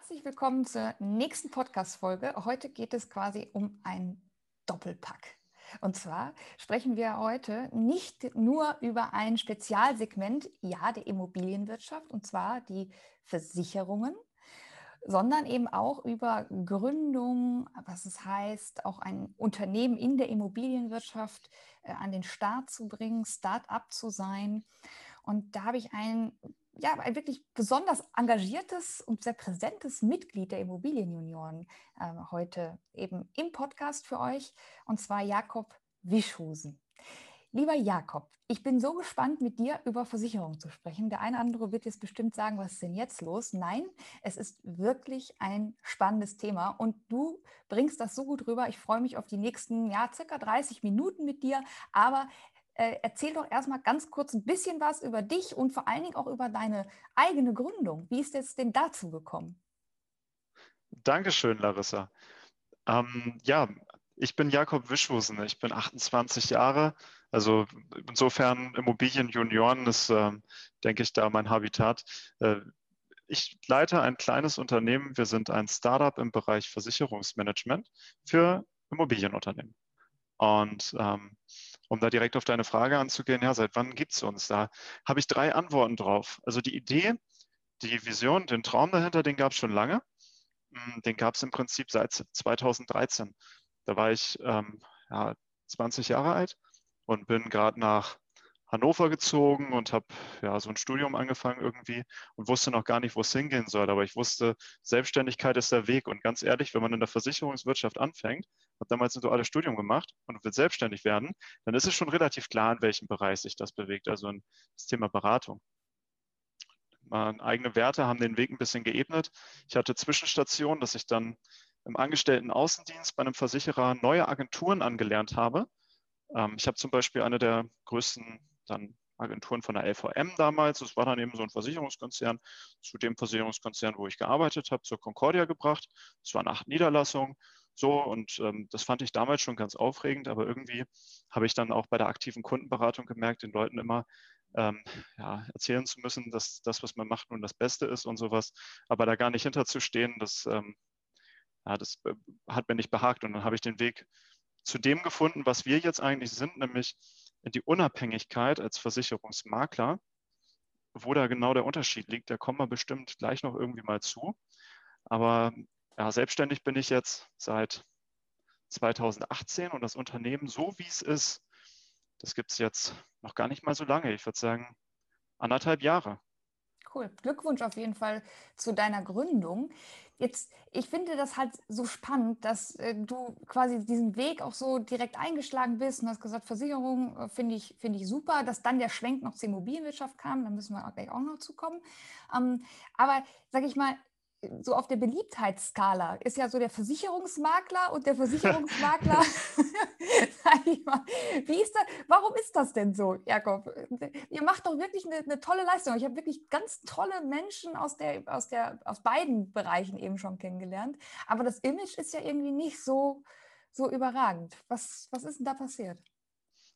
Herzlich willkommen zur nächsten Podcast-Folge. Heute geht es quasi um ein Doppelpack. Und zwar sprechen wir heute nicht nur über ein Spezialsegment, ja, der Immobilienwirtschaft, und zwar die Versicherungen, sondern eben auch über Gründung, was es heißt, auch ein Unternehmen in der Immobilienwirtschaft äh, an den Start zu bringen, Start-up zu sein. Und da habe ich einen ja, ein wirklich besonders engagiertes und sehr präsentes Mitglied der Immobilienjunioren äh, heute eben im Podcast für euch, und zwar Jakob Wischhusen. Lieber Jakob, ich bin so gespannt, mit dir über Versicherungen zu sprechen. Der eine oder andere wird jetzt bestimmt sagen, was ist denn jetzt los? Nein, es ist wirklich ein spannendes Thema und du bringst das so gut rüber. Ich freue mich auf die nächsten, ja, circa 30 Minuten mit dir. Aber äh, erzähl doch erstmal ganz kurz ein bisschen was über dich und vor allen Dingen auch über deine eigene Gründung. Wie ist es denn dazu gekommen? Dankeschön, Larissa. Ähm, ja, ich bin Jakob Wischwusen. Ich bin 28 Jahre. Also insofern Immobilienjunioren ist, äh, denke ich, da mein Habitat. Äh, ich leite ein kleines Unternehmen. Wir sind ein Startup im Bereich Versicherungsmanagement für Immobilienunternehmen. Und ähm, um da direkt auf deine Frage anzugehen, ja, seit wann gibt es uns? Da habe ich drei Antworten drauf. Also die Idee, die Vision, den Traum dahinter, den gab es schon lange. Hm, den gab es im Prinzip seit 2013. Da war ich ähm, ja, 20 Jahre alt und bin gerade nach Hannover gezogen und habe ja so ein Studium angefangen irgendwie und wusste noch gar nicht, wo es hingehen soll. Aber ich wusste, Selbstständigkeit ist der Weg. Und ganz ehrlich, wenn man in der Versicherungswirtschaft anfängt, habe damals ein duales Studium gemacht und will selbstständig werden, dann ist es schon relativ klar, in welchem Bereich sich das bewegt. Also in das Thema Beratung. Meine eigene Werte haben den Weg ein bisschen geebnet. Ich hatte Zwischenstationen, dass ich dann im Angestellten Außendienst bei einem Versicherer neue Agenturen angelernt habe. Ähm, ich habe zum Beispiel eine der größten dann Agenturen von der LVM damals. Das war dann eben so ein Versicherungskonzern, zu dem Versicherungskonzern, wo ich gearbeitet habe, zur Concordia gebracht. Es waren acht Niederlassungen. So, und ähm, das fand ich damals schon ganz aufregend, aber irgendwie habe ich dann auch bei der aktiven Kundenberatung gemerkt, den Leuten immer ähm, ja, erzählen zu müssen, dass das, was man macht, nun das Beste ist und sowas, aber da gar nicht hinterzustehen, das, ähm, ja, das äh, hat mir nicht behagt. Und dann habe ich den Weg zu dem gefunden, was wir jetzt eigentlich sind, nämlich die Unabhängigkeit als Versicherungsmakler. Wo da genau der Unterschied liegt, da kommen wir bestimmt gleich noch irgendwie mal zu. Aber ja, selbstständig bin ich jetzt seit 2018 und das Unternehmen, so wie es ist, das gibt es jetzt noch gar nicht mal so lange. Ich würde sagen, anderthalb Jahre. Cool. Glückwunsch auf jeden Fall zu deiner Gründung. Jetzt, ich finde das halt so spannend, dass äh, du quasi diesen Weg auch so direkt eingeschlagen bist und hast gesagt, Versicherung äh, finde ich, finde ich super, dass dann der Schwenk noch zur Immobilienwirtschaft kam, da müssen wir gleich auch noch zukommen. Ähm, aber sage ich mal, so auf der Beliebtheitsskala ist ja so der Versicherungsmakler und der Versicherungsmakler, mal, wie ist das, warum ist das denn so, Jakob? Ihr macht doch wirklich eine, eine tolle Leistung. Ich habe wirklich ganz tolle Menschen aus, der, aus, der, aus beiden Bereichen eben schon kennengelernt. Aber das Image ist ja irgendwie nicht so, so überragend. Was, was ist denn da passiert?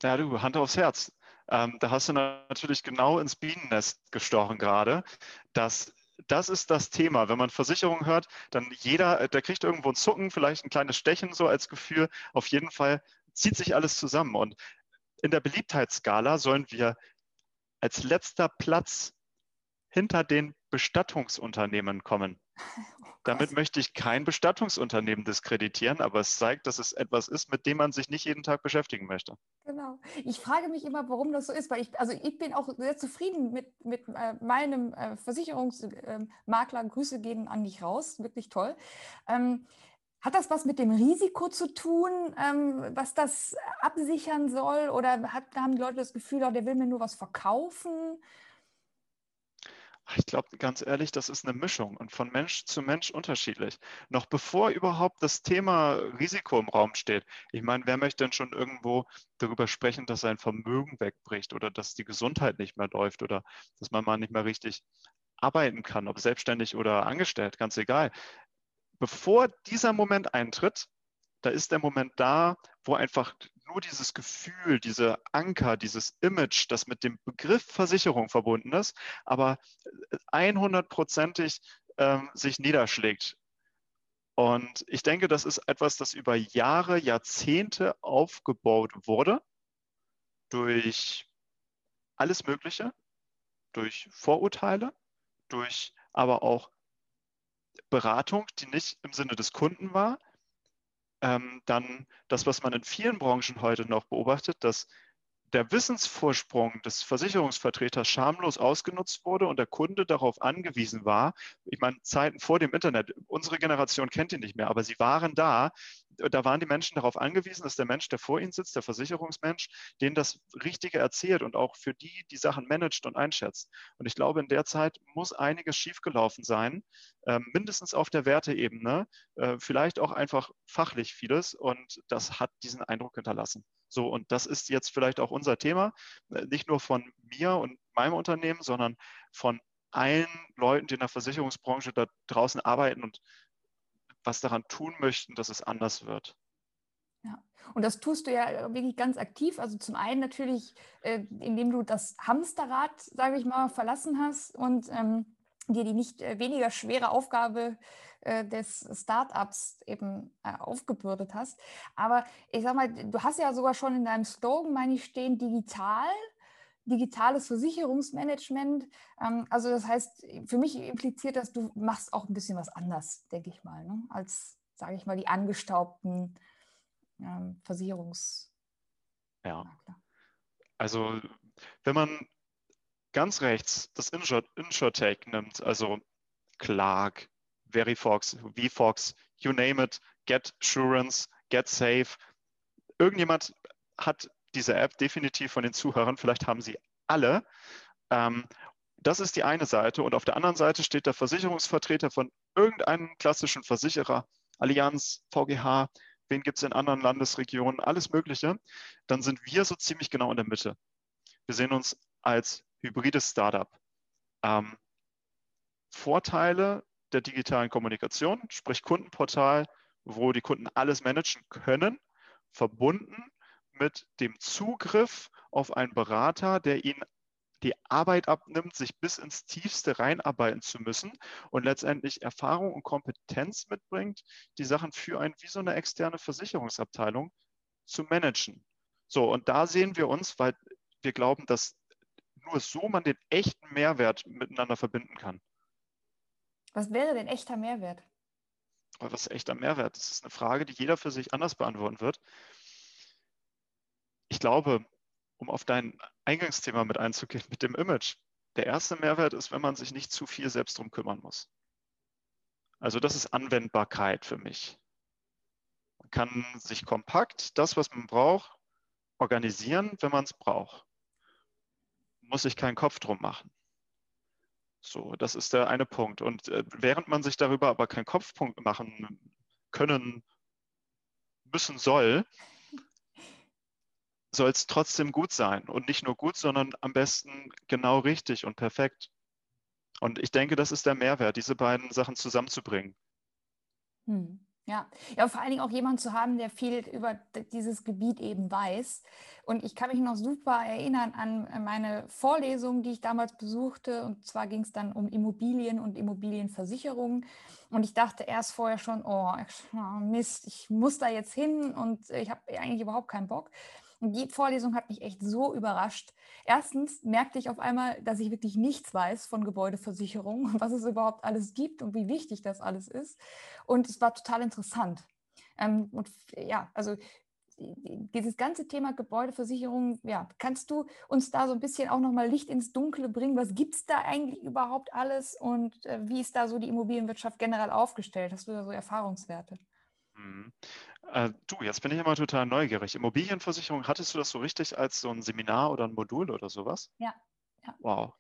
Ja, du, Hand aufs Herz. Ähm, da hast du natürlich genau ins Bienennest gestochen gerade, dass das ist das Thema. Wenn man Versicherung hört, dann jeder, äh, der kriegt irgendwo ein Zucken, vielleicht ein kleines Stechen so als Gefühl. Auf jeden Fall zieht sich alles zusammen. Und in der Beliebtheitsskala sollen wir als letzter Platz hinter den Bestattungsunternehmen kommen. Damit möchte ich kein Bestattungsunternehmen diskreditieren, aber es zeigt, dass es etwas ist, mit dem man sich nicht jeden Tag beschäftigen möchte. Genau. Ich frage mich immer, warum das so ist, weil ich, also ich bin auch sehr zufrieden mit, mit äh, meinem äh, Versicherungsmakler. Ähm, Grüße gehen an dich raus, wirklich toll. Ähm, hat das was mit dem Risiko zu tun, ähm, was das absichern soll? Oder hat, haben die Leute das Gefühl, oh, der will mir nur was verkaufen? Ich glaube, ganz ehrlich, das ist eine Mischung und von Mensch zu Mensch unterschiedlich. Noch bevor überhaupt das Thema Risiko im Raum steht. Ich meine, wer möchte denn schon irgendwo darüber sprechen, dass sein Vermögen wegbricht oder dass die Gesundheit nicht mehr läuft oder dass man mal nicht mehr richtig arbeiten kann, ob selbstständig oder angestellt, ganz egal. Bevor dieser Moment eintritt, da ist der Moment da, wo einfach nur dieses Gefühl, diese Anker, dieses Image, das mit dem Begriff Versicherung verbunden ist, aber 100%ig ähm, sich niederschlägt. Und ich denke, das ist etwas, das über Jahre, Jahrzehnte aufgebaut wurde durch alles Mögliche, durch Vorurteile, durch aber auch Beratung, die nicht im Sinne des Kunden war. Ähm, dann das, was man in vielen Branchen heute noch beobachtet, dass der Wissensvorsprung des Versicherungsvertreters schamlos ausgenutzt wurde und der Kunde darauf angewiesen war, ich meine, Zeiten vor dem Internet, unsere Generation kennt die nicht mehr, aber sie waren da, da waren die Menschen darauf angewiesen, dass der Mensch, der vor ihnen sitzt, der Versicherungsmensch, denen das Richtige erzählt und auch für die die Sachen managt und einschätzt. Und ich glaube, in der Zeit muss einiges schiefgelaufen sein, äh, mindestens auf der Werteebene, äh, vielleicht auch einfach fachlich vieles. Und das hat diesen Eindruck hinterlassen. So, und das ist jetzt vielleicht auch unser Thema, äh, nicht nur von mir und meinem Unternehmen, sondern von allen Leuten, die in der Versicherungsbranche da draußen arbeiten und was daran tun möchten, dass es anders wird. Ja, und das tust du ja wirklich ganz aktiv. Also zum einen natürlich, äh, indem du das Hamsterrad, sage ich mal, verlassen hast und ähm, dir die nicht äh, weniger schwere Aufgabe äh, des Startups eben äh, aufgebürdet hast. Aber ich sag mal, du hast ja sogar schon in deinem Slogan, meine ich, stehen digital digitales Versicherungsmanagement. Ähm, also das heißt, für mich impliziert das, du machst auch ein bisschen was anders, denke ich mal, ne? als, sage ich mal, die angestaubten ähm, Versicherungs. Ja. Also wenn man ganz rechts das Insurtech nimmt, also Clark, Verifox, VFox, you name it, Get Assurance, Get Safe. Irgendjemand hat diese App definitiv von den Zuhörern, vielleicht haben sie alle. Ähm, das ist die eine Seite. Und auf der anderen Seite steht der Versicherungsvertreter von irgendeinem klassischen Versicherer, Allianz, VGH, wen gibt es in anderen Landesregionen, alles Mögliche. Dann sind wir so ziemlich genau in der Mitte. Wir sehen uns als hybrides Startup. Ähm, Vorteile der digitalen Kommunikation, sprich Kundenportal, wo die Kunden alles managen können, verbunden mit dem Zugriff auf einen Berater, der ihnen die Arbeit abnimmt, sich bis ins Tiefste reinarbeiten zu müssen und letztendlich Erfahrung und Kompetenz mitbringt, die Sachen für einen wie so eine externe Versicherungsabteilung zu managen. So, und da sehen wir uns, weil wir glauben, dass nur so man den echten Mehrwert miteinander verbinden kann. Was wäre denn echter Mehrwert? Was ist echter Mehrwert? Das ist eine Frage, die jeder für sich anders beantworten wird ich glaube, um auf dein Eingangsthema mit einzugehen, mit dem Image, der erste Mehrwert ist, wenn man sich nicht zu viel selbst drum kümmern muss. Also das ist Anwendbarkeit für mich. Man kann sich kompakt das, was man braucht, organisieren, wenn man es braucht. Muss sich keinen Kopf drum machen. So, das ist der eine Punkt. Und äh, während man sich darüber aber keinen Kopfpunkt machen können, müssen soll, soll es trotzdem gut sein. Und nicht nur gut, sondern am besten genau richtig und perfekt. Und ich denke, das ist der Mehrwert, diese beiden Sachen zusammenzubringen. Hm. Ja. ja, vor allen Dingen auch jemanden zu haben, der viel über dieses Gebiet eben weiß. Und ich kann mich noch super erinnern an meine Vorlesung, die ich damals besuchte. Und zwar ging es dann um Immobilien und Immobilienversicherungen. Und ich dachte erst vorher schon, oh, Mist, ich muss da jetzt hin und ich habe eigentlich überhaupt keinen Bock. Und die Vorlesung hat mich echt so überrascht. Erstens merkte ich auf einmal, dass ich wirklich nichts weiß von Gebäudeversicherung, was es überhaupt alles gibt und wie wichtig das alles ist. Und es war total interessant. Ähm, und ja, also dieses ganze Thema Gebäudeversicherung, ja, kannst du uns da so ein bisschen auch nochmal Licht ins Dunkle bringen? Was gibt es da eigentlich überhaupt alles und äh, wie ist da so die Immobilienwirtschaft generell aufgestellt? Hast du da so Erfahrungswerte? Mhm. Äh, du, jetzt bin ich immer total neugierig. Immobilienversicherung, hattest du das so richtig als so ein Seminar oder ein Modul oder sowas? Ja. ja. Wow.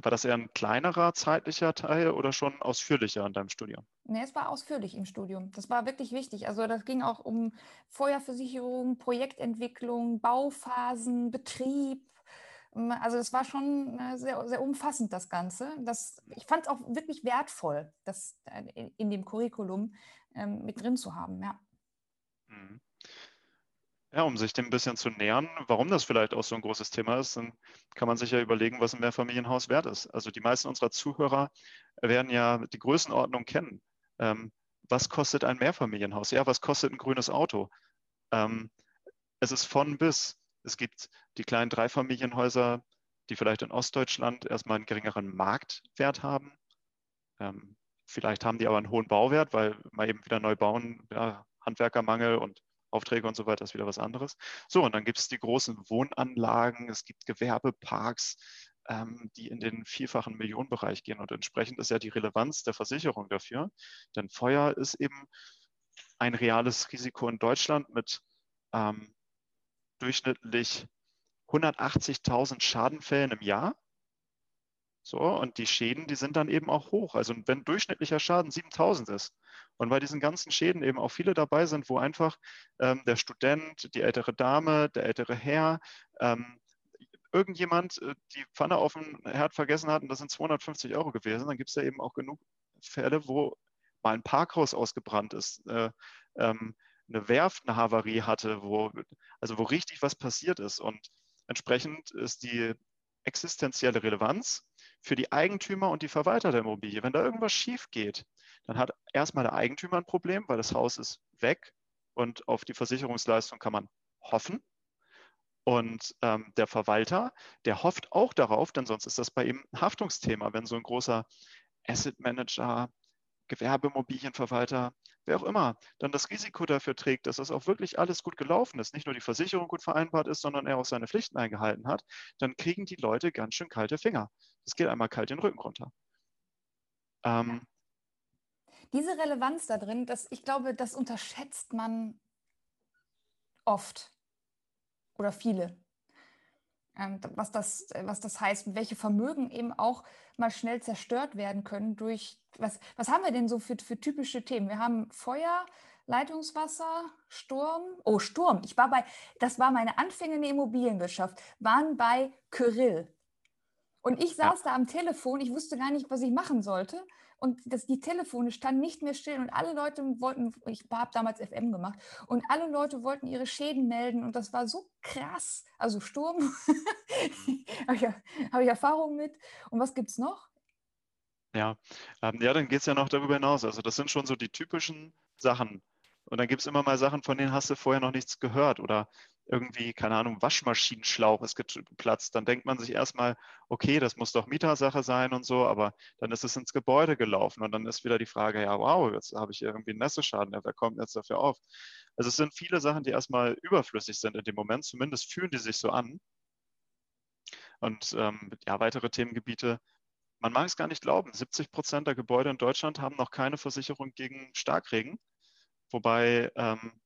War das eher ein kleinerer zeitlicher Teil oder schon ausführlicher in deinem Studium? Nee, es war ausführlich im Studium. Das war wirklich wichtig. Also das ging auch um Feuerversicherung, Projektentwicklung, Bauphasen, Betrieb. Also es war schon äh, sehr, sehr umfassend, das Ganze. Das, ich fand es auch wirklich wertvoll, das in dem Curriculum ähm, mit drin zu haben, ja. Mhm. Ja, um sich dem ein bisschen zu nähern, warum das vielleicht auch so ein großes Thema ist, dann kann man sich ja überlegen, was ein Mehrfamilienhaus wert ist. Also die meisten unserer Zuhörer werden ja die Größenordnung kennen. Ähm, was kostet ein Mehrfamilienhaus? Ja, was kostet ein grünes Auto? Ähm, es ist von bis. Es gibt die kleinen Dreifamilienhäuser, die vielleicht in Ostdeutschland erstmal einen geringeren Marktwert haben. Ähm, vielleicht haben die aber einen hohen Bauwert, weil man eben wieder neu bauen, ja, Handwerkermangel und Aufträge und so weiter ist wieder was anderes. So, und dann gibt es die großen Wohnanlagen, es gibt Gewerbeparks, ähm, die in den vierfachen Millionenbereich gehen. Und entsprechend ist ja die Relevanz der Versicherung dafür. Denn Feuer ist eben ein reales Risiko in Deutschland mit ähm, durchschnittlich 180.000 Schadenfällen im Jahr. So, und die Schäden, die sind dann eben auch hoch. Also wenn durchschnittlicher Schaden 7000 ist und bei diesen ganzen Schäden eben auch viele dabei sind, wo einfach ähm, der Student, die ältere Dame, der ältere Herr, ähm, irgendjemand äh, die Pfanne auf dem Herd vergessen hat und das sind 250 Euro gewesen, dann gibt es ja eben auch genug Fälle, wo mal ein Parkhaus ausgebrannt ist, äh, ähm, eine Werft eine Havarie hatte, wo, also wo richtig was passiert ist. Und entsprechend ist die existenzielle Relevanz für die Eigentümer und die Verwalter der Immobilie. Wenn da irgendwas schief geht, dann hat erstmal der Eigentümer ein Problem, weil das Haus ist weg und auf die Versicherungsleistung kann man hoffen. Und ähm, der Verwalter, der hofft auch darauf, denn sonst ist das bei ihm ein Haftungsthema, wenn so ein großer Asset Manager, Gewerbeimmobilienverwalter, wer auch immer, dann das Risiko dafür trägt, dass das auch wirklich alles gut gelaufen ist, nicht nur die Versicherung gut vereinbart ist, sondern er auch seine Pflichten eingehalten hat, dann kriegen die Leute ganz schön kalte Finger. Es geht einmal kalt den Rücken runter. Ähm, Diese Relevanz da drin, das, ich glaube, das unterschätzt man oft oder viele. Ähm, was, das, was das heißt welche Vermögen eben auch mal schnell zerstört werden können durch, was, was haben wir denn so für, für typische Themen? Wir haben Feuer, Leitungswasser, Sturm. Oh, Sturm. Ich war bei, das war meine Anfänge in der Immobilienwirtschaft, waren bei Kyrill. Und ich saß ja. da am Telefon, ich wusste gar nicht, was ich machen sollte. Und das, die Telefone standen nicht mehr still und alle Leute wollten, ich habe damals FM gemacht, und alle Leute wollten ihre Schäden melden und das war so krass. Also Sturm, habe ich, hab ich Erfahrung mit. Und was gibt es noch? Ja, ähm, ja, dann geht es ja noch darüber hinaus. Also das sind schon so die typischen Sachen. Und dann gibt es immer mal Sachen, von denen hast du vorher noch nichts gehört oder irgendwie, keine Ahnung, Waschmaschinenschlauch ist geplatzt, dann denkt man sich erstmal, okay, das muss doch Mietersache sein und so, aber dann ist es ins Gebäude gelaufen und dann ist wieder die Frage, ja, wow, jetzt habe ich irgendwie einen Nässeschaden, wer kommt jetzt dafür auf? Also es sind viele Sachen, die erstmal überflüssig sind in dem Moment, zumindest fühlen die sich so an. Und ähm, ja, weitere Themengebiete, man mag es gar nicht glauben, 70 Prozent der Gebäude in Deutschland haben noch keine Versicherung gegen Starkregen, wobei ähm,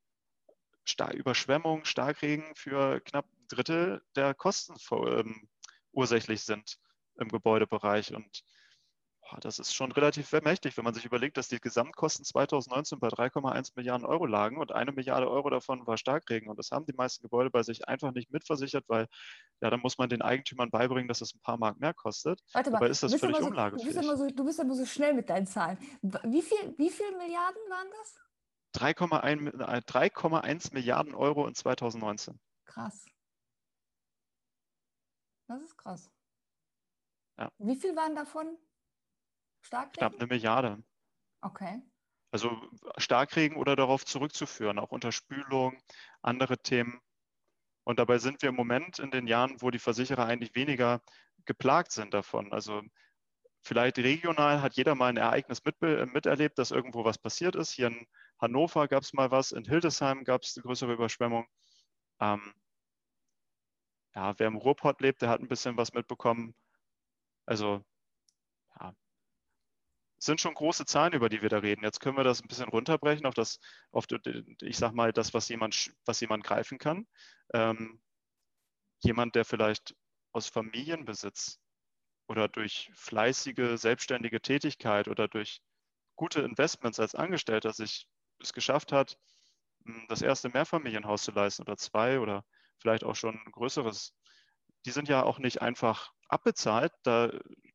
Star Überschwemmung, Starkregen für knapp ein Drittel der Kosten ähm, ursächlich sind im Gebäudebereich. Und boah, das ist schon relativ mächtig, wenn man sich überlegt, dass die Gesamtkosten 2019 bei 3,1 Milliarden Euro lagen und eine Milliarde Euro davon war Starkregen. Und das haben die meisten Gebäude bei sich einfach nicht mitversichert, weil ja, dann muss man den Eigentümern beibringen, dass es ein paar Mark mehr kostet. Warte mal, Aber ist das völlig so, umlagefähig. Du bist, immer so, du bist immer so schnell mit deinen Zahlen. Wie viel, wie viel Milliarden waren das? 3,1 äh, Milliarden Euro in 2019. Krass. Das ist krass. Ja. Wie viel waren davon Starkregen? Knapp eine Milliarde. Okay. Also Starkregen oder darauf zurückzuführen, auch Unterspülung, andere Themen. Und dabei sind wir im Moment in den Jahren, wo die Versicherer eigentlich weniger geplagt sind davon. Also vielleicht regional hat jeder mal ein Ereignis mit, miterlebt, dass irgendwo was passiert ist. Hier in Hannover gab es mal was, in Hildesheim gab es eine größere Überschwemmung. Ähm, ja, wer im Ruhrpott lebt, der hat ein bisschen was mitbekommen. Also, ja, sind schon große Zahlen, über die wir da reden. Jetzt können wir das ein bisschen runterbrechen auf das, auf, ich sag mal, das, was jemand, was jemand greifen kann. Ähm, jemand, der vielleicht aus Familienbesitz oder durch fleißige, selbstständige Tätigkeit oder durch gute Investments als Angestellter sich es geschafft hat, das erste Mehrfamilienhaus zu leisten oder zwei oder vielleicht auch schon ein größeres, die sind ja auch nicht einfach abbezahlt, da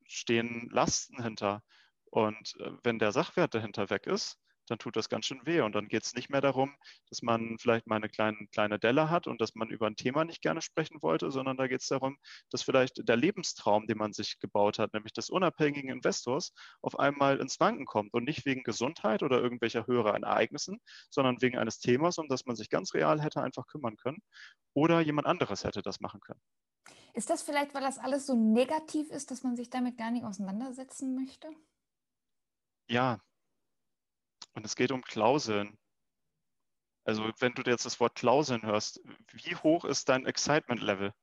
stehen Lasten hinter. Und äh, wenn der Sachwert dahinter weg ist, dann tut das ganz schön weh. Und dann geht es nicht mehr darum, dass man vielleicht mal eine kleine, kleine Delle hat und dass man über ein Thema nicht gerne sprechen wollte, sondern da geht es darum, dass vielleicht der Lebenstraum, den man sich gebaut hat, nämlich des unabhängigen Investors, auf einmal ins Wanken kommt und nicht wegen Gesundheit oder irgendwelcher höheren Ereignissen, sondern wegen eines Themas, um das man sich ganz real hätte einfach kümmern können oder jemand anderes hätte das machen können. Ist das vielleicht, weil das alles so negativ ist, dass man sich damit gar nicht auseinandersetzen möchte? Ja, und es geht um Klauseln. Also wenn du jetzt das Wort Klauseln hörst, wie hoch ist dein Excitement-Level?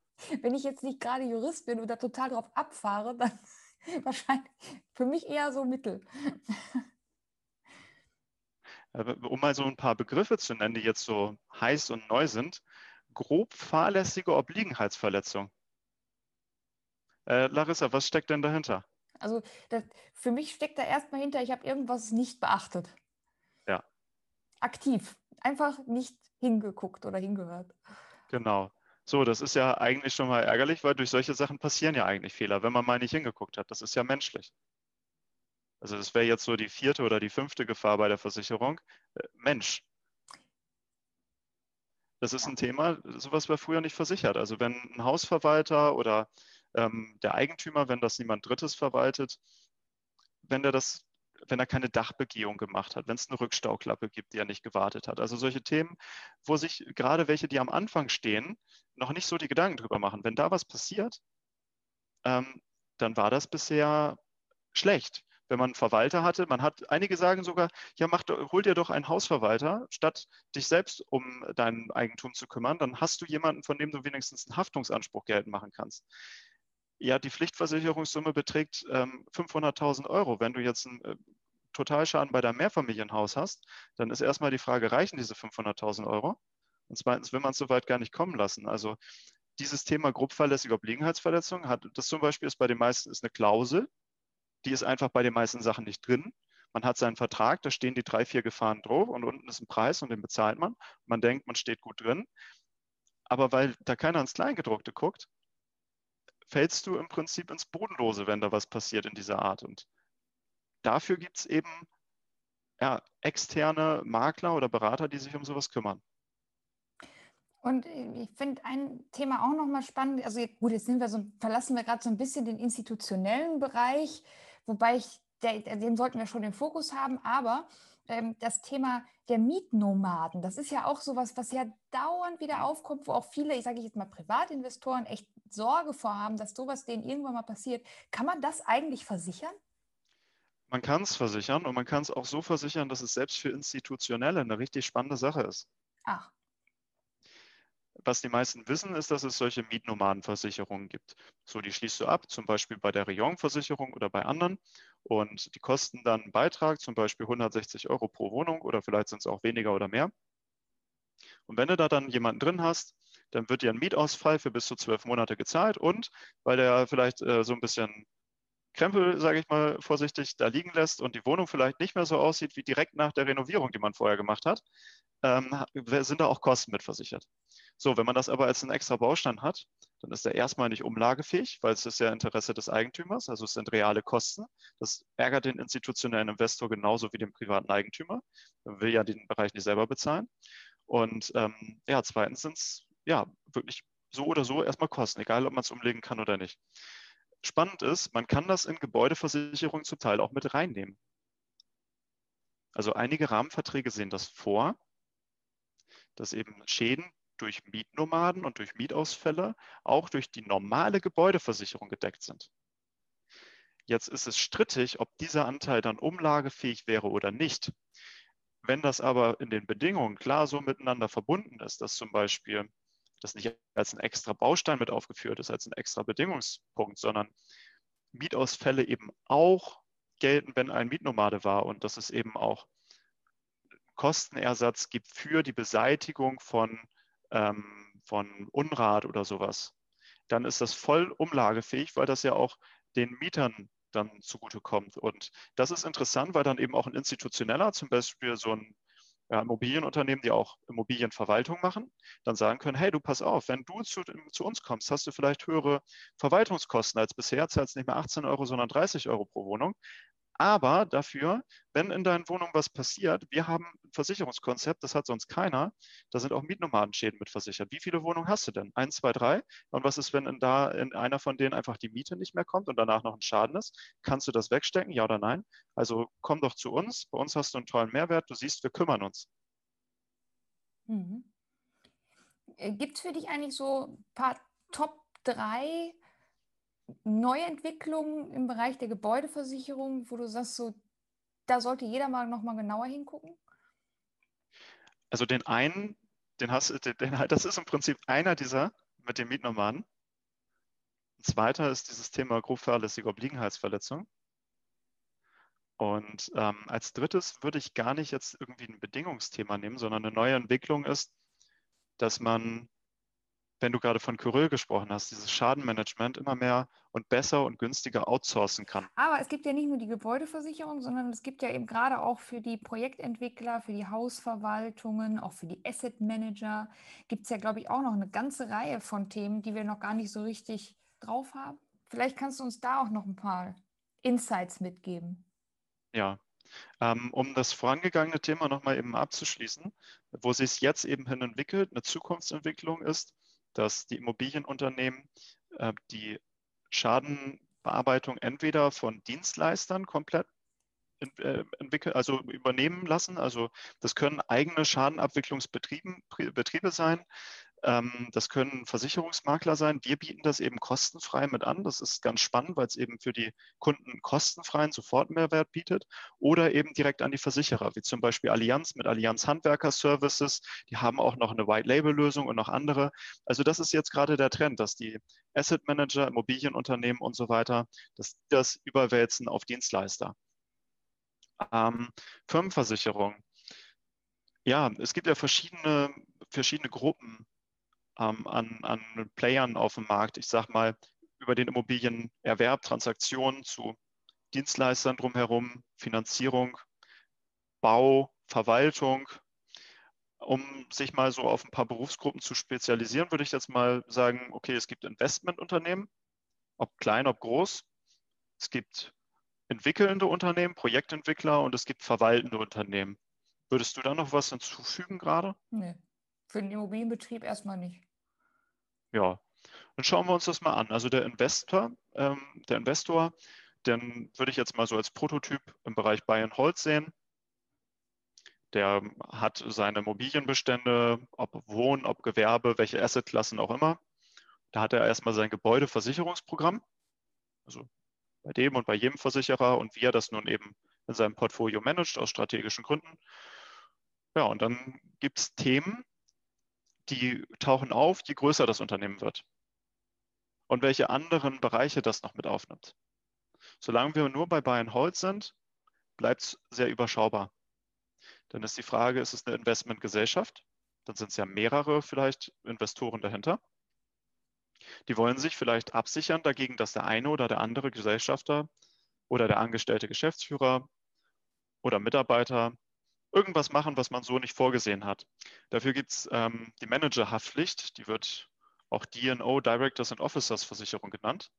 Wenn ich jetzt nicht gerade Jurist bin oder total drauf abfahre, dann wahrscheinlich für mich eher so mittel. Um mal so ein paar Begriffe zu nennen, die jetzt so heiß und neu sind. Grob fahrlässige Obliegenheitsverletzung. Äh, Larissa, was steckt denn dahinter? Also das, für mich steckt da erstmal hinter, ich habe irgendwas nicht beachtet aktiv, einfach nicht hingeguckt oder hingehört. Genau. So, das ist ja eigentlich schon mal ärgerlich, weil durch solche Sachen passieren ja eigentlich Fehler, wenn man mal nicht hingeguckt hat. Das ist ja menschlich. Also das wäre jetzt so die vierte oder die fünfte Gefahr bei der Versicherung. Äh, Mensch. Das ist ein Thema, sowas war früher nicht versichert. Also wenn ein Hausverwalter oder ähm, der Eigentümer, wenn das niemand Drittes verwaltet, wenn der das wenn er keine Dachbegehung gemacht hat, wenn es eine Rückstauklappe gibt, die er nicht gewartet hat. Also solche Themen, wo sich gerade welche, die am Anfang stehen, noch nicht so die Gedanken drüber machen. Wenn da was passiert, ähm, dann war das bisher schlecht. Wenn man einen Verwalter hatte, man hat, einige sagen sogar, ja, mach, hol dir doch einen Hausverwalter, statt dich selbst um dein Eigentum zu kümmern, dann hast du jemanden, von dem du wenigstens einen Haftungsanspruch geltend machen kannst. Ja, die Pflichtversicherungssumme beträgt ähm, 500.000 Euro. Wenn du jetzt einen äh, Totalschaden bei deinem Mehrfamilienhaus hast, dann ist erstmal die Frage, reichen diese 500.000 Euro? Und zweitens will man es soweit gar nicht kommen lassen. Also dieses Thema grobfahrlässige Obliegenheitsverletzung hat, das zum Beispiel ist bei den meisten ist eine Klausel, die ist einfach bei den meisten Sachen nicht drin. Man hat seinen Vertrag, da stehen die drei, vier Gefahren drauf und unten ist ein Preis und den bezahlt man. Man denkt, man steht gut drin. Aber weil da keiner ins Kleingedruckte guckt, fällst du im Prinzip ins Bodenlose, wenn da was passiert in dieser Art. Und dafür gibt es eben ja, externe Makler oder Berater, die sich um sowas kümmern. Und ich finde ein Thema auch nochmal spannend. Also gut, jetzt wir so, verlassen wir gerade so ein bisschen den institutionellen Bereich, wobei ich, der, den sollten wir schon im Fokus haben, aber ähm, das Thema der Mietnomaden, das ist ja auch sowas, was ja dauernd wieder aufkommt, wo auch viele, ich sage jetzt mal Privatinvestoren, echt Sorge vorhaben, dass sowas denen irgendwann mal passiert. Kann man das eigentlich versichern? Man kann es versichern und man kann es auch so versichern, dass es selbst für Institutionelle eine richtig spannende Sache ist. Ach. Was die meisten wissen, ist, dass es solche Mietnomadenversicherungen gibt. So, die schließt du ab, zum Beispiel bei der Rion-Versicherung oder bei anderen. Und die kosten dann einen Beitrag, zum Beispiel 160 Euro pro Wohnung oder vielleicht sind es auch weniger oder mehr. Und wenn du da dann jemanden drin hast, dann wird dir ein Mietausfall für bis zu zwölf Monate gezahlt und weil der vielleicht äh, so ein bisschen Krempel, sage ich mal vorsichtig, da liegen lässt und die Wohnung vielleicht nicht mehr so aussieht wie direkt nach der Renovierung, die man vorher gemacht hat, ähm, sind da auch Kosten mitversichert. So, wenn man das aber als einen extra Baustein hat, dann ist er erstmal nicht umlagefähig, weil es ist ja Interesse des Eigentümers, also es sind reale Kosten. Das ärgert den institutionellen Investor genauso wie den privaten Eigentümer. Er will ja den Bereich nicht selber bezahlen. Und ähm, ja, zweitens sind es ja wirklich so oder so erstmal Kosten, egal ob man es umlegen kann oder nicht. Spannend ist, man kann das in Gebäudeversicherungen zum Teil auch mit reinnehmen. Also einige Rahmenverträge sehen das vor, dass eben Schäden durch Mietnomaden und durch Mietausfälle auch durch die normale Gebäudeversicherung gedeckt sind. Jetzt ist es strittig, ob dieser Anteil dann umlagefähig wäre oder nicht. Wenn das aber in den Bedingungen klar so miteinander verbunden ist, dass zum Beispiel das nicht als ein extra Baustein mit aufgeführt ist, als ein extra Bedingungspunkt, sondern Mietausfälle eben auch gelten, wenn ein Mietnomade war und dass es eben auch Kostenersatz gibt für die Beseitigung von, ähm, von Unrat oder sowas, dann ist das voll umlagefähig, weil das ja auch den Mietern dann zugutekommt. Und das ist interessant, weil dann eben auch ein institutioneller, zum Beispiel so ein ja, Immobilienunternehmen, die auch Immobilienverwaltung machen, dann sagen können, hey, du pass auf, wenn du zu, zu, uns kommst, hast du vielleicht höhere Verwaltungskosten als bisher, zahlst nicht mehr 18 Euro, sondern 30 Euro pro Wohnung. Aber dafür, wenn in deinen Wohnungen was passiert, wir haben ein Versicherungskonzept, das hat sonst keiner. Da sind auch Mietnomadenschäden mit versichert. Wie viele Wohnungen hast du denn? Eins, zwei, drei? Und was ist, wenn in da in einer von denen einfach die Miete nicht mehr kommt und danach noch ein Schaden ist? Kannst du das wegstecken? Ja oder nein? Also komm doch zu uns. Bei uns hast du einen tollen Mehrwert. Du siehst, wir kümmern uns. Mhm. Äh, Gibt es für dich eigentlich so ein paar Top 3 Neuentwicklungen im Bereich der Gebäudeversicherung, wo du sagst, so, da sollte jeder mal noch mal genauer hingucken? Also den einen, den hast den, den, das ist im Prinzip einer dieser mit den Mietnomaden. Ein zweiter ist dieses Thema grob fahrlässige Obliegenheitsverletzung. Und ähm, als drittes würde ich gar nicht jetzt irgendwie ein Bedingungsthema nehmen, sondern eine neue Entwicklung ist, dass man wenn du gerade von Kyrill gesprochen hast, dieses Schadenmanagement immer mehr und besser und günstiger outsourcen kann. Aber es gibt ja nicht nur die Gebäudeversicherung, sondern es gibt ja eben gerade auch für die Projektentwickler, für die Hausverwaltungen, auch für die Asset Manager, gibt es ja, glaube ich, auch noch eine ganze Reihe von Themen, die wir noch gar nicht so richtig drauf haben. Vielleicht kannst du uns da auch noch ein paar Insights mitgeben. Ja, ähm, um das vorangegangene Thema nochmal eben abzuschließen, wo sich es jetzt eben hin entwickelt, eine Zukunftsentwicklung ist, dass die Immobilienunternehmen äh, die Schadenbearbeitung entweder von Dienstleistern komplett äh, entwickeln, also übernehmen lassen. Also das können eigene Schadenabwicklungsbetriebe sein, ähm, das können Versicherungsmakler sein. Wir bieten das eben kostenfrei mit an. Das ist ganz spannend, weil es eben für die Kunden kostenfreien Sofortmehrwert bietet oder eben direkt an die Versicherer, wie zum Beispiel Allianz mit Allianz Handwerker Services. Die haben auch noch eine White-Label-Lösung und noch andere. Also das ist jetzt gerade der Trend, dass die Asset Manager, Immobilienunternehmen und so weiter, dass das überwälzen auf Dienstleister. Ähm, Firmenversicherung. Ja, es gibt ja verschiedene, verschiedene Gruppen ähm, an, an Playern auf dem Markt. Ich sage mal, über den Immobilienerwerb, Transaktionen zu Dienstleistern drumherum, Finanzierung, Bau, Verwaltung. Um sich mal so auf ein paar Berufsgruppen zu spezialisieren, würde ich jetzt mal sagen, okay, es gibt Investmentunternehmen, ob klein, ob groß. Es gibt entwickelnde Unternehmen, Projektentwickler und es gibt verwaltende Unternehmen. Würdest du da noch was hinzufügen gerade? Nee, für den Immobilienbetrieb erstmal nicht. Ja, dann schauen wir uns das mal an. Also der Investor, ähm, der Investor, den würde ich jetzt mal so als Prototyp im Bereich Bayern Holz sehen. Der hat seine Immobilienbestände, ob Wohn, ob Gewerbe, welche Assetklassen auch immer. Da hat er erstmal sein Gebäudeversicherungsprogramm, also bei dem und bei jedem Versicherer und wie er das nun eben in seinem Portfolio managt aus strategischen Gründen. Ja, und dann gibt es Themen, die tauchen auf, je größer das Unternehmen wird. Und welche anderen Bereiche das noch mit aufnimmt. Solange wir nur bei Bayern Holz sind, bleibt es sehr überschaubar. Dann ist die Frage, ist es eine Investmentgesellschaft? Dann sind es ja mehrere vielleicht Investoren dahinter. Die wollen sich vielleicht absichern dagegen, dass der eine oder der andere Gesellschafter oder der angestellte Geschäftsführer oder Mitarbeiter irgendwas machen, was man so nicht vorgesehen hat. Dafür gibt es ähm, die Managerhaftpflicht, die wird auch DNO, Directors and Officers Versicherung genannt.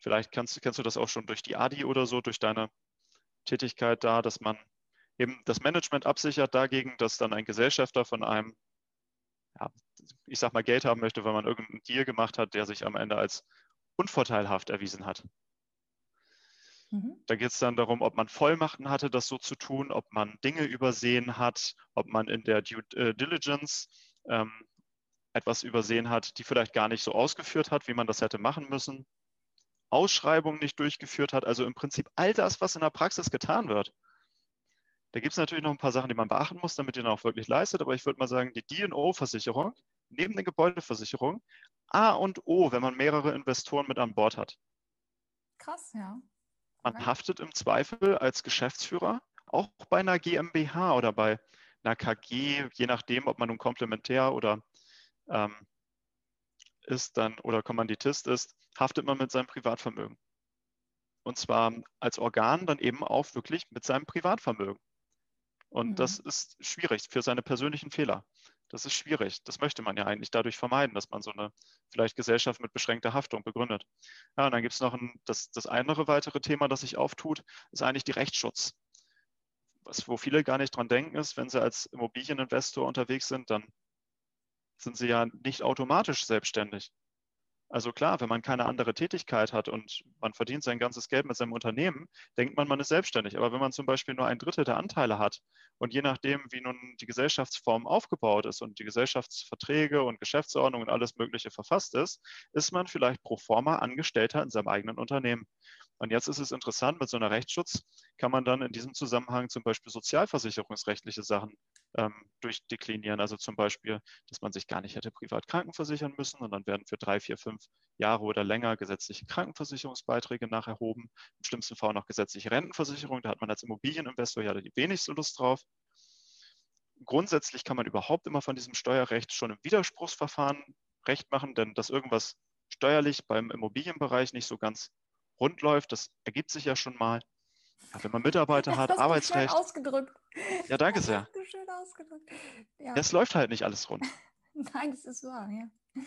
Vielleicht kannst, kennst du das auch schon durch die ADI oder so, durch deine Tätigkeit da, dass man eben das Management absichert dagegen, dass dann ein Gesellschafter von einem, ja, ich sag mal, Geld haben möchte, weil man irgendeinen Deal gemacht hat, der sich am Ende als unvorteilhaft erwiesen hat. Mhm. Da geht es dann darum, ob man Vollmachten hatte, das so zu tun, ob man Dinge übersehen hat, ob man in der Due äh, Diligence ähm, etwas übersehen hat, die vielleicht gar nicht so ausgeführt hat, wie man das hätte machen müssen, Ausschreibungen nicht durchgeführt hat, also im Prinzip all das, was in der Praxis getan wird. Da gibt es natürlich noch ein paar Sachen, die man beachten muss, damit ihr dann auch wirklich leistet, aber ich würde mal sagen, die DO-Versicherung neben den Gebäudeversicherungen A und O, wenn man mehrere Investoren mit an Bord hat. Krass, ja. Man haftet im Zweifel als Geschäftsführer auch bei einer GmbH oder bei einer KG, je nachdem, ob man nun Komplementär oder ähm, ist dann oder Kommanditist ist, haftet man mit seinem Privatvermögen. Und zwar als Organ dann eben auch wirklich mit seinem Privatvermögen. Und mhm. das ist schwierig für seine persönlichen Fehler. Das ist schwierig. Das möchte man ja eigentlich dadurch vermeiden, dass man so eine vielleicht Gesellschaft mit beschränkter Haftung begründet. Ja, und dann gibt es noch ein, das, das andere weitere Thema, das sich auftut, ist eigentlich die Rechtsschutz. Was, wo viele gar nicht dran denken, ist, wenn sie als Immobilieninvestor unterwegs sind, dann sind sie ja nicht automatisch selbstständig. Also klar, wenn man keine andere Tätigkeit hat und man verdient sein ganzes Geld mit seinem Unternehmen, denkt man, man ist selbstständig. Aber wenn man zum Beispiel nur ein Drittel der Anteile hat und je nachdem, wie nun die Gesellschaftsform aufgebaut ist und die Gesellschaftsverträge und Geschäftsordnung und alles Mögliche verfasst ist, ist man vielleicht pro forma Angestellter in seinem eigenen Unternehmen. Und jetzt ist es interessant, mit so einer Rechtsschutz kann man dann in diesem Zusammenhang zum Beispiel sozialversicherungsrechtliche Sachen ähm, durchdeklinieren. Also zum Beispiel, dass man sich gar nicht hätte privat krankenversichern müssen und dann werden für drei, vier, fünf Jahre oder länger gesetzliche Krankenversicherungsbeiträge nacherhoben. Im schlimmsten Fall noch gesetzliche Rentenversicherung. Da hat man als Immobilieninvestor ja die wenigste Lust drauf. Grundsätzlich kann man überhaupt immer von diesem Steuerrecht schon im Widerspruchsverfahren Recht machen, denn dass irgendwas steuerlich beim Immobilienbereich nicht so ganz rund läuft, das ergibt sich ja schon mal. Ja, wenn man Mitarbeiter hat, Arbeitsrecht. Schön ausgedrückt. Ja, danke sehr. Das schön ausgedrückt. Ja. Es läuft halt nicht alles rund. Nein, das ist wahr, ja.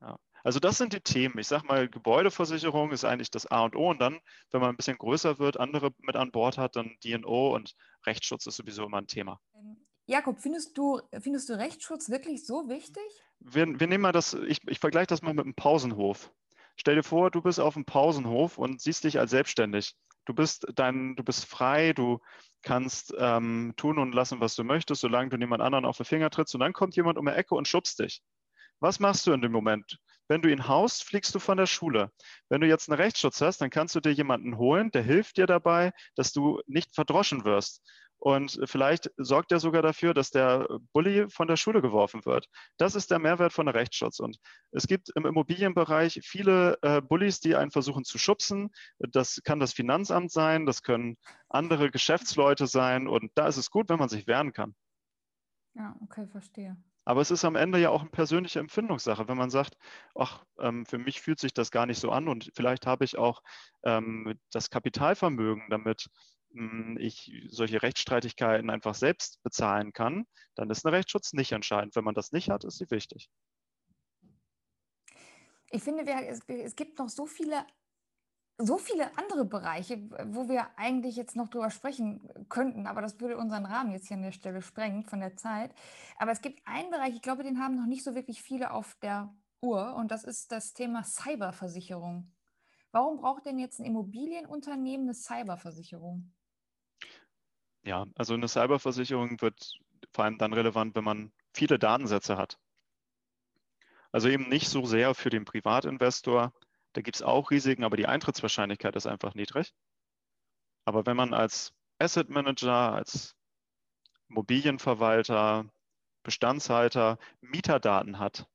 ja. Also das sind die Themen. Ich sage mal, Gebäudeversicherung ist eigentlich das A und O. Und dann, wenn man ein bisschen größer wird, andere mit an Bord hat, dann DNO und Rechtsschutz ist sowieso immer ein Thema. Ähm, Jakob, findest du, findest du Rechtsschutz wirklich so wichtig? Wir, wir nehmen mal das, ich, ich vergleiche das mal mit einem Pausenhof. Stell dir vor, du bist auf dem Pausenhof und siehst dich als selbstständig. Du bist, dein, du bist frei, du kannst ähm, tun und lassen, was du möchtest, solange du niemand anderen auf den Finger trittst. Und dann kommt jemand um die Ecke und schubst dich. Was machst du in dem Moment? Wenn du ihn haust, fliegst du von der Schule. Wenn du jetzt einen Rechtsschutz hast, dann kannst du dir jemanden holen, der hilft dir dabei, dass du nicht verdroschen wirst. Und vielleicht sorgt er sogar dafür, dass der Bully von der Schule geworfen wird. Das ist der Mehrwert von der Rechtsschutz. Und es gibt im Immobilienbereich viele äh, Bullies, die einen versuchen zu schubsen. Das kann das Finanzamt sein, das können andere Geschäftsleute sein. Und da ist es gut, wenn man sich wehren kann. Ja, okay, verstehe. Aber es ist am Ende ja auch eine persönliche Empfindungssache, wenn man sagt, ach, ähm, für mich fühlt sich das gar nicht so an und vielleicht habe ich auch ähm, das Kapitalvermögen, damit ich solche Rechtsstreitigkeiten einfach selbst bezahlen kann, dann ist ein Rechtsschutz nicht entscheidend. Wenn man das nicht hat, ist sie wichtig. Ich finde, es, gibt noch so viele, so viele andere Bereiche, wo wir eigentlich jetzt noch drüber sprechen könnten, aber das würde unseren Rahmen jetzt hier an der Stelle sprengen von der Zeit. Aber es gibt einen Bereich, ich glaube, den haben noch nicht so wirklich viele auf der Uhr und das ist das Thema Cyberversicherung. Warum braucht denn jetzt ein Immobilienunternehmen eine Cyberversicherung? Ja, also eine Cyberversicherung wird vor allem dann relevant, wenn man viele Datensätze hat. Also eben nicht so sehr für den Privatinvestor. Da gibt es auch Risiken, aber die Eintrittswahrscheinlichkeit ist einfach niedrig. Aber wenn man als Asset Manager, als Immobilienverwalter, Bestandshalter Mieterdaten hat,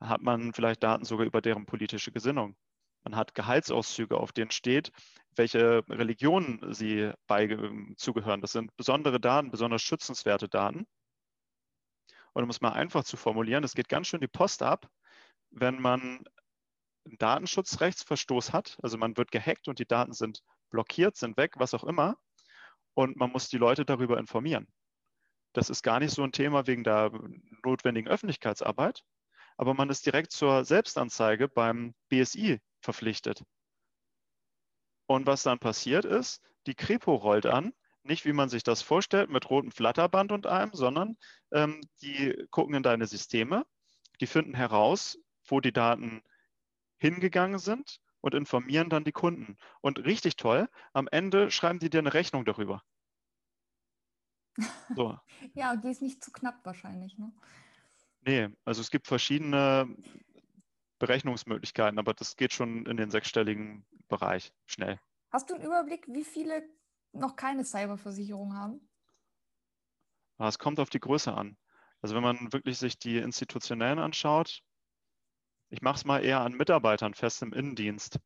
hat man vielleicht Daten sogar über deren politische Gesinnung. Man hat Gehaltsauszüge, auf denen steht, welche Religionen sie zugehören. Das sind besondere Daten, besonders schützenswerte Daten. Und um es mal einfach zu formulieren, es geht ganz schön die Post ab, wenn man einen Datenschutzrechtsverstoß hat. Also man wird gehackt und die Daten sind blockiert, sind weg, was auch immer. Und man muss die Leute darüber informieren. Das ist gar nicht so ein Thema wegen der notwendigen Öffentlichkeitsarbeit, aber man ist direkt zur Selbstanzeige beim BSI verpflichtet. Und was dann passiert ist, die Kripo rollt an, nicht wie man sich das vorstellt mit rotem Flatterband und allem, sondern ähm, die gucken in deine Systeme, die finden heraus, wo die Daten hingegangen sind und informieren dann die Kunden. Und richtig toll, am Ende schreiben die dir eine Rechnung darüber. So. ja, und die ist nicht zu knapp wahrscheinlich. Ne? Nee, also es gibt verschiedene Berechnungsmöglichkeiten, aber das geht schon in den sechsstelligen Bereich schnell. Hast du einen Überblick, wie viele noch keine Cyberversicherung haben? Ah, es kommt auf die Größe an. Also wenn man wirklich sich die institutionellen anschaut, ich mache es mal eher an Mitarbeitern fest im Innendienst.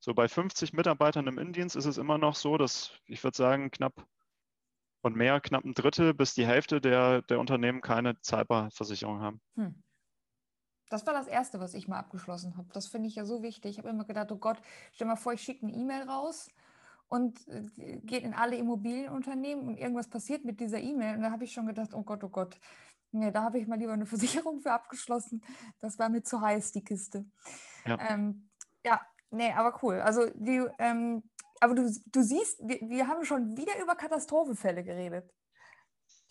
So bei 50 Mitarbeitern im Innendienst ist es immer noch so, dass ich würde sagen, knapp und mehr, knapp ein Drittel bis die Hälfte der, der Unternehmen keine Cyberversicherung haben. Hm. Das war das Erste, was ich mal abgeschlossen habe. Das finde ich ja so wichtig. Ich habe immer gedacht, oh Gott, stell mal vor, ich schicke eine E-Mail raus und äh, geht in alle Immobilienunternehmen und irgendwas passiert mit dieser E-Mail. Und da habe ich schon gedacht, oh Gott, oh Gott, Nee, da habe ich mal lieber eine Versicherung für abgeschlossen. Das war mir zu heiß, die Kiste. Ja, ähm, ja nee, aber cool. Also die, ähm, aber du, du siehst, wir, wir haben schon wieder über Katastrophenfälle geredet.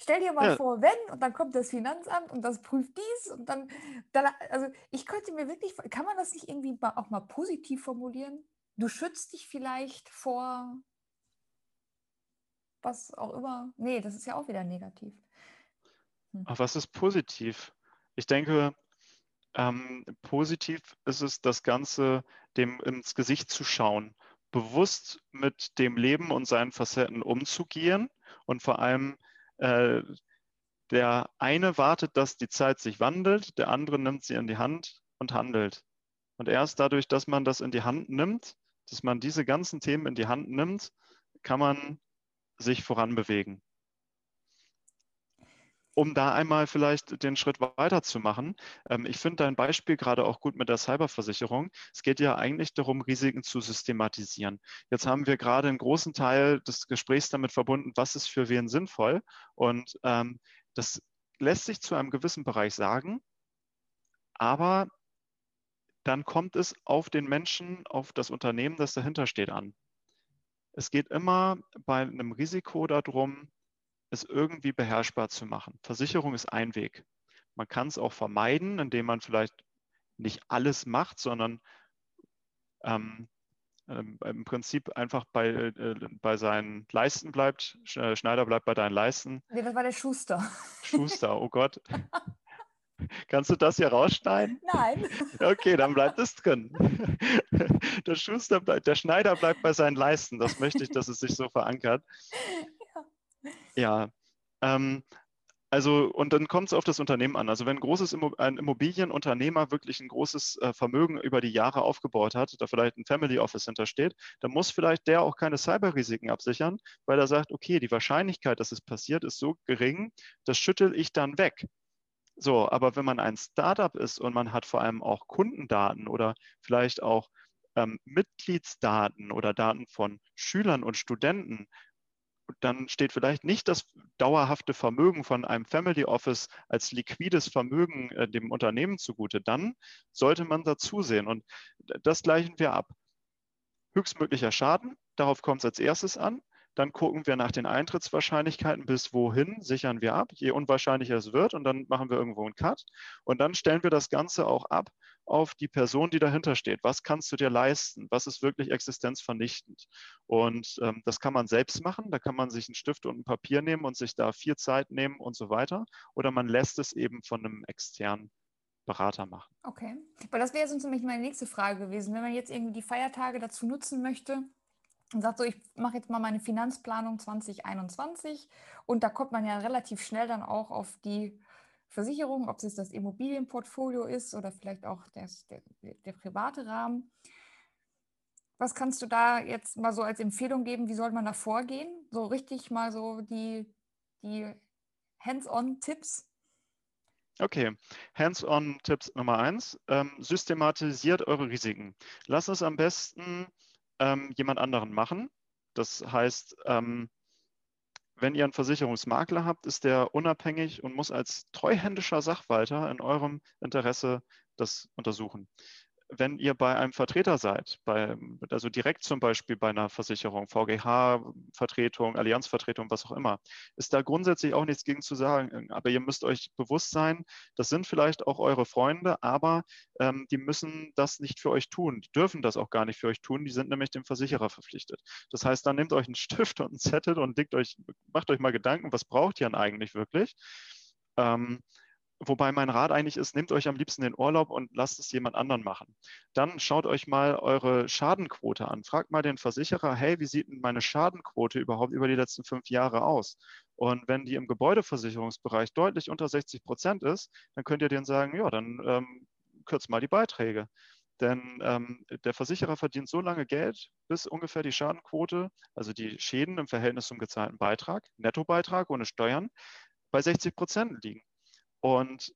Stell dir mal ja. vor, wenn, und dann kommt das Finanzamt und das prüft dies und dann, dann, also ich könnte mir wirklich, kann man das nicht irgendwie auch mal positiv formulieren? Du schützt dich vielleicht vor was auch immer. Nee, das ist ja auch wieder negativ. Hm. Was ist positiv? Ich denke, ähm, positiv ist es, das Ganze dem ins Gesicht zu schauen, bewusst mit dem Leben und seinen Facetten umzugehen und vor allem äh, der eine wartet, dass die Zeit sich wandelt, der andere nimmt sie in die Hand und handelt. Und erst dadurch, dass man das in die Hand nimmt, dass man diese ganzen Themen in die Hand nimmt, kann man sich voranbewegen um da einmal vielleicht den Schritt weiter zu machen. Ähm, ich finde dein Beispiel gerade auch gut mit der Cyberversicherung. Es geht ja eigentlich darum, Risiken zu systematisieren. Jetzt haben wir gerade einen großen Teil des Gesprächs damit verbunden, was ist für wen sinnvoll. Und ähm, das lässt sich zu einem gewissen Bereich sagen, aber dann kommt es auf den Menschen, auf das Unternehmen, das dahinter steht, an. Es geht immer bei einem Risiko darum, es irgendwie beherrschbar zu machen. Versicherung ist ein Weg. Man kann es auch vermeiden, indem man vielleicht nicht alles macht, sondern ähm, ähm, im Prinzip einfach bei, äh, bei seinen Leisten bleibt. Äh, Schneider bleibt bei deinen Leisten. Nee, das war der Schuster. Schuster, oh Gott. Kannst du das hier rausschneiden? Nein. Okay, dann bleibt es drin. Der Schuster bleibt, der Schneider bleibt bei seinen Leisten. Das möchte ich, dass es sich so verankert. Ja, ähm, also und dann kommt es auf das Unternehmen an. Also wenn ein großes Immo ein Immobilienunternehmer wirklich ein großes äh, Vermögen über die Jahre aufgebaut hat, da vielleicht ein Family Office hintersteht, dann muss vielleicht der auch keine Cyberrisiken absichern, weil er sagt, okay, die Wahrscheinlichkeit, dass es passiert, ist so gering, das schüttel ich dann weg. So, aber wenn man ein Startup ist und man hat vor allem auch Kundendaten oder vielleicht auch ähm, Mitgliedsdaten oder Daten von Schülern und Studenten, dann steht vielleicht nicht das dauerhafte Vermögen von einem Family Office als liquides Vermögen äh, dem Unternehmen zugute. Dann sollte man dazu sehen. Und das gleichen wir ab. Höchstmöglicher Schaden, darauf kommt es als erstes an. Dann gucken wir nach den Eintrittswahrscheinlichkeiten, bis wohin sichern wir ab, je unwahrscheinlicher es wird. Und dann machen wir irgendwo einen Cut. Und dann stellen wir das Ganze auch ab auf die Person, die dahinter steht. Was kannst du dir leisten? Was ist wirklich existenzvernichtend? Und ähm, das kann man selbst machen. Da kann man sich einen Stift und ein Papier nehmen und sich da viel Zeit nehmen und so weiter. Oder man lässt es eben von einem externen Berater machen. Okay, weil das wäre sonst nämlich meine nächste Frage gewesen. Wenn man jetzt irgendwie die Feiertage dazu nutzen möchte, und sagt so, ich mache jetzt mal meine Finanzplanung 2021 und da kommt man ja relativ schnell dann auch auf die Versicherung, ob es das Immobilienportfolio ist oder vielleicht auch das, der, der private Rahmen. Was kannst du da jetzt mal so als Empfehlung geben? Wie soll man da vorgehen? So richtig mal so die, die Hands-on-Tipps? Okay, Hands-on-Tipps Nummer eins. Ähm, systematisiert eure Risiken. Lasst es am besten ähm, jemand anderen machen. Das heißt, ähm, wenn ihr einen Versicherungsmakler habt, ist der unabhängig und muss als treuhändischer Sachwalter in eurem Interesse das untersuchen wenn ihr bei einem Vertreter seid, bei, also direkt zum Beispiel bei einer Versicherung, VGH-Vertretung, Allianzvertretung, was auch immer, ist da grundsätzlich auch nichts gegen zu sagen. Aber ihr müsst euch bewusst sein, das sind vielleicht auch eure Freunde, aber ähm, die müssen das nicht für euch tun, die dürfen das auch gar nicht für euch tun, die sind nämlich dem Versicherer verpflichtet. Das heißt, dann nehmt euch einen Stift und einen Zettel und euch, macht euch mal Gedanken, was braucht ihr denn eigentlich wirklich? Ähm, Wobei mein Rat eigentlich ist, nehmt euch am liebsten den Urlaub und lasst es jemand anderen machen. Dann schaut euch mal eure Schadenquote an. Fragt mal den Versicherer, hey, wie sieht denn meine Schadenquote überhaupt über die letzten fünf Jahre aus? Und wenn die im Gebäudeversicherungsbereich deutlich unter 60 Prozent ist, dann könnt ihr denen sagen, ja, dann ähm, kürzt mal die Beiträge. Denn ähm, der Versicherer verdient so lange Geld, bis ungefähr die Schadenquote, also die Schäden im Verhältnis zum gezahlten Beitrag, Nettobeitrag ohne Steuern, bei 60 Prozent liegen. Und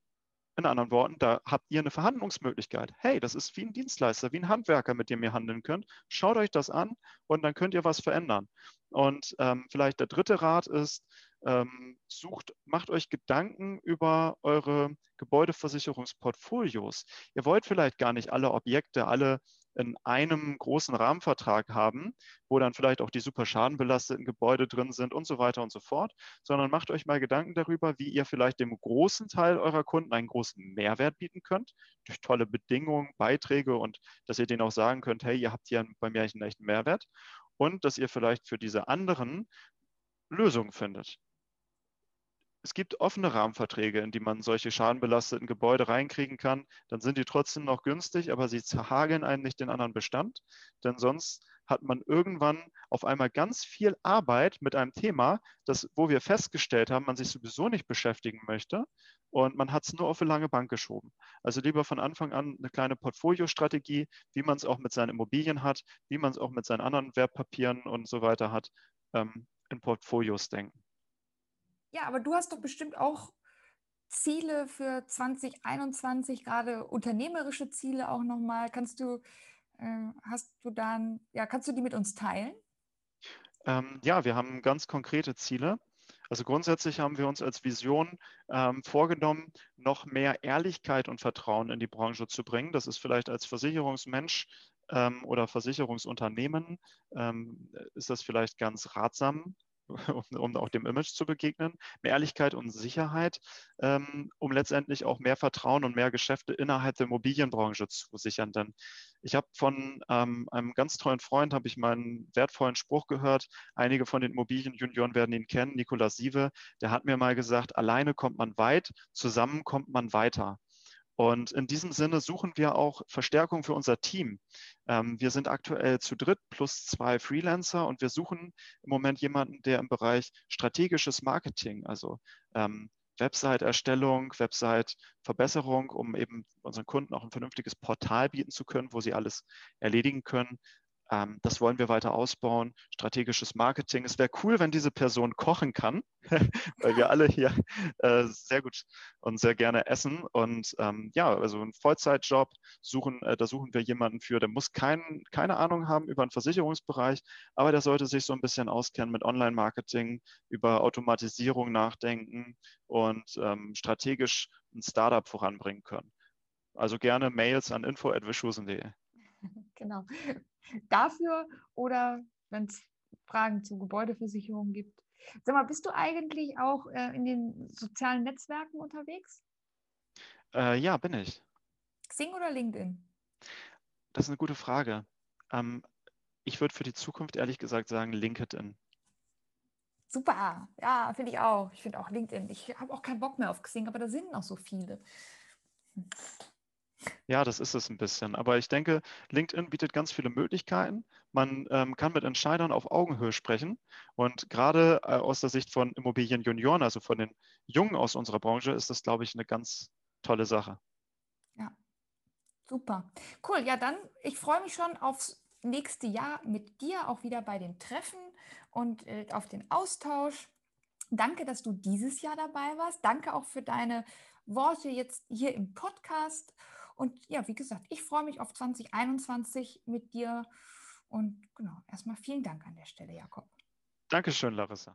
in anderen Worten, da habt ihr eine Verhandlungsmöglichkeit. Hey, das ist wie ein Dienstleister, wie ein Handwerker, mit dem ihr handeln könnt. Schaut euch das an und dann könnt ihr was verändern. Und ähm, vielleicht der dritte Rat ist, ähm, sucht, macht euch Gedanken über eure Gebäudeversicherungsportfolios. Ihr wollt vielleicht gar nicht alle Objekte, alle in einem großen Rahmenvertrag haben, wo dann vielleicht auch die super schadenbelasteten Gebäude drin sind und so weiter und so fort, sondern macht euch mal Gedanken darüber, wie ihr vielleicht dem großen Teil eurer Kunden einen großen Mehrwert bieten könnt, durch tolle Bedingungen, Beiträge und dass ihr denen auch sagen könnt, hey, ihr habt hier bei mir einen echten Mehrwert und dass ihr vielleicht für diese anderen Lösungen findet. Es gibt offene Rahmenverträge, in die man solche schadenbelasteten Gebäude reinkriegen kann. Dann sind die trotzdem noch günstig, aber sie zerhageln einen nicht den anderen Bestand. Denn sonst hat man irgendwann auf einmal ganz viel Arbeit mit einem Thema, das, wo wir festgestellt haben, man sich sowieso nicht beschäftigen möchte und man hat es nur auf eine lange Bank geschoben. Also lieber von Anfang an eine kleine Portfoliostrategie, wie man es auch mit seinen Immobilien hat, wie man es auch mit seinen anderen Wertpapieren und so weiter hat, ähm, in Portfolios denken. Ja, aber du hast doch bestimmt auch Ziele für 2021, gerade unternehmerische Ziele auch nochmal. Kannst du, äh, hast du dann, ja, kannst du die mit uns teilen? Ähm, ja, wir haben ganz konkrete Ziele. Also grundsätzlich haben wir uns als Vision ähm, vorgenommen, noch mehr Ehrlichkeit und Vertrauen in die Branche zu bringen. Das ist vielleicht als Versicherungsmensch ähm, oder Versicherungsunternehmen, ähm, ist das vielleicht ganz ratsam, um, um, auch dem Image zu begegnen, mehr Ehrlichkeit und Sicherheit, ähm, um letztendlich auch mehr Vertrauen und mehr Geschäfte innerhalb der Immobilienbranche zu sichern. Denn ich habe von ähm, einem ganz tollen Freund, habe ich meinen wertvollen Spruch gehört, einige von den Immobilienjunioren werden ihn kennen, Nikolaus Sieve, der hat mir mal gesagt, alleine kommt man weit, zusammen kommt man weiter. Und in diesem Sinne suchen wir auch Verstärkung für unser Team. Ähm, wir sind aktuell zu dritt plus zwei Freelancer und wir suchen im Moment jemanden, der im Bereich strategisches Marketing, also ähm, Website-Erstellung, Website-Verbesserung, um eben unseren Kunden auch ein vernünftiges Portal bieten zu können, wo sie alles erledigen können, ähm, das wollen wir weiter ausbauen. Strategisches Marketing. Es wäre cool, wenn diese Person kochen kann, weil wir alle hier äh, sehr gut und sehr gerne essen. Und ähm, ja, also ein Vollzeitjob suchen, äh, da suchen wir jemanden für, der muss kein, keine Ahnung haben über den Versicherungsbereich, aber der sollte sich so ein bisschen auskennen mit Online-Marketing, über Automatisierung nachdenken und ähm, strategisch ein Startup voranbringen können. Also gerne Mails an info.wischusen.de. Genau dafür oder wenn es Fragen zu Gebäudeversicherung gibt. Sag mal, bist du eigentlich auch äh, in den sozialen Netzwerken unterwegs? Äh, ja, bin ich. Xing oder LinkedIn? Das ist eine gute Frage. Ähm, ich würde für die Zukunft ehrlich gesagt sagen LinkedIn. Super, ja, finde ich auch. Ich finde auch LinkedIn. Ich habe auch keinen Bock mehr auf Xing, aber da sind noch so viele. Hm. Ja, das ist es ein bisschen. Aber ich denke, LinkedIn bietet ganz viele Möglichkeiten. Man ähm, kann mit Entscheidern auf Augenhöhe sprechen. Und gerade äh, aus der Sicht von Immobilienjunioren, also von den Jungen aus unserer Branche, ist das, glaube ich, eine ganz tolle Sache. Ja, super. Cool. Ja, dann, ich freue mich schon aufs nächste Jahr mit dir auch wieder bei den Treffen und äh, auf den Austausch. Danke, dass du dieses Jahr dabei warst. Danke auch für deine Worte jetzt hier im Podcast. Und ja, wie gesagt, ich freue mich auf 2021 mit dir. Und genau, erstmal vielen Dank an der Stelle, Jakob. Dankeschön, Larissa.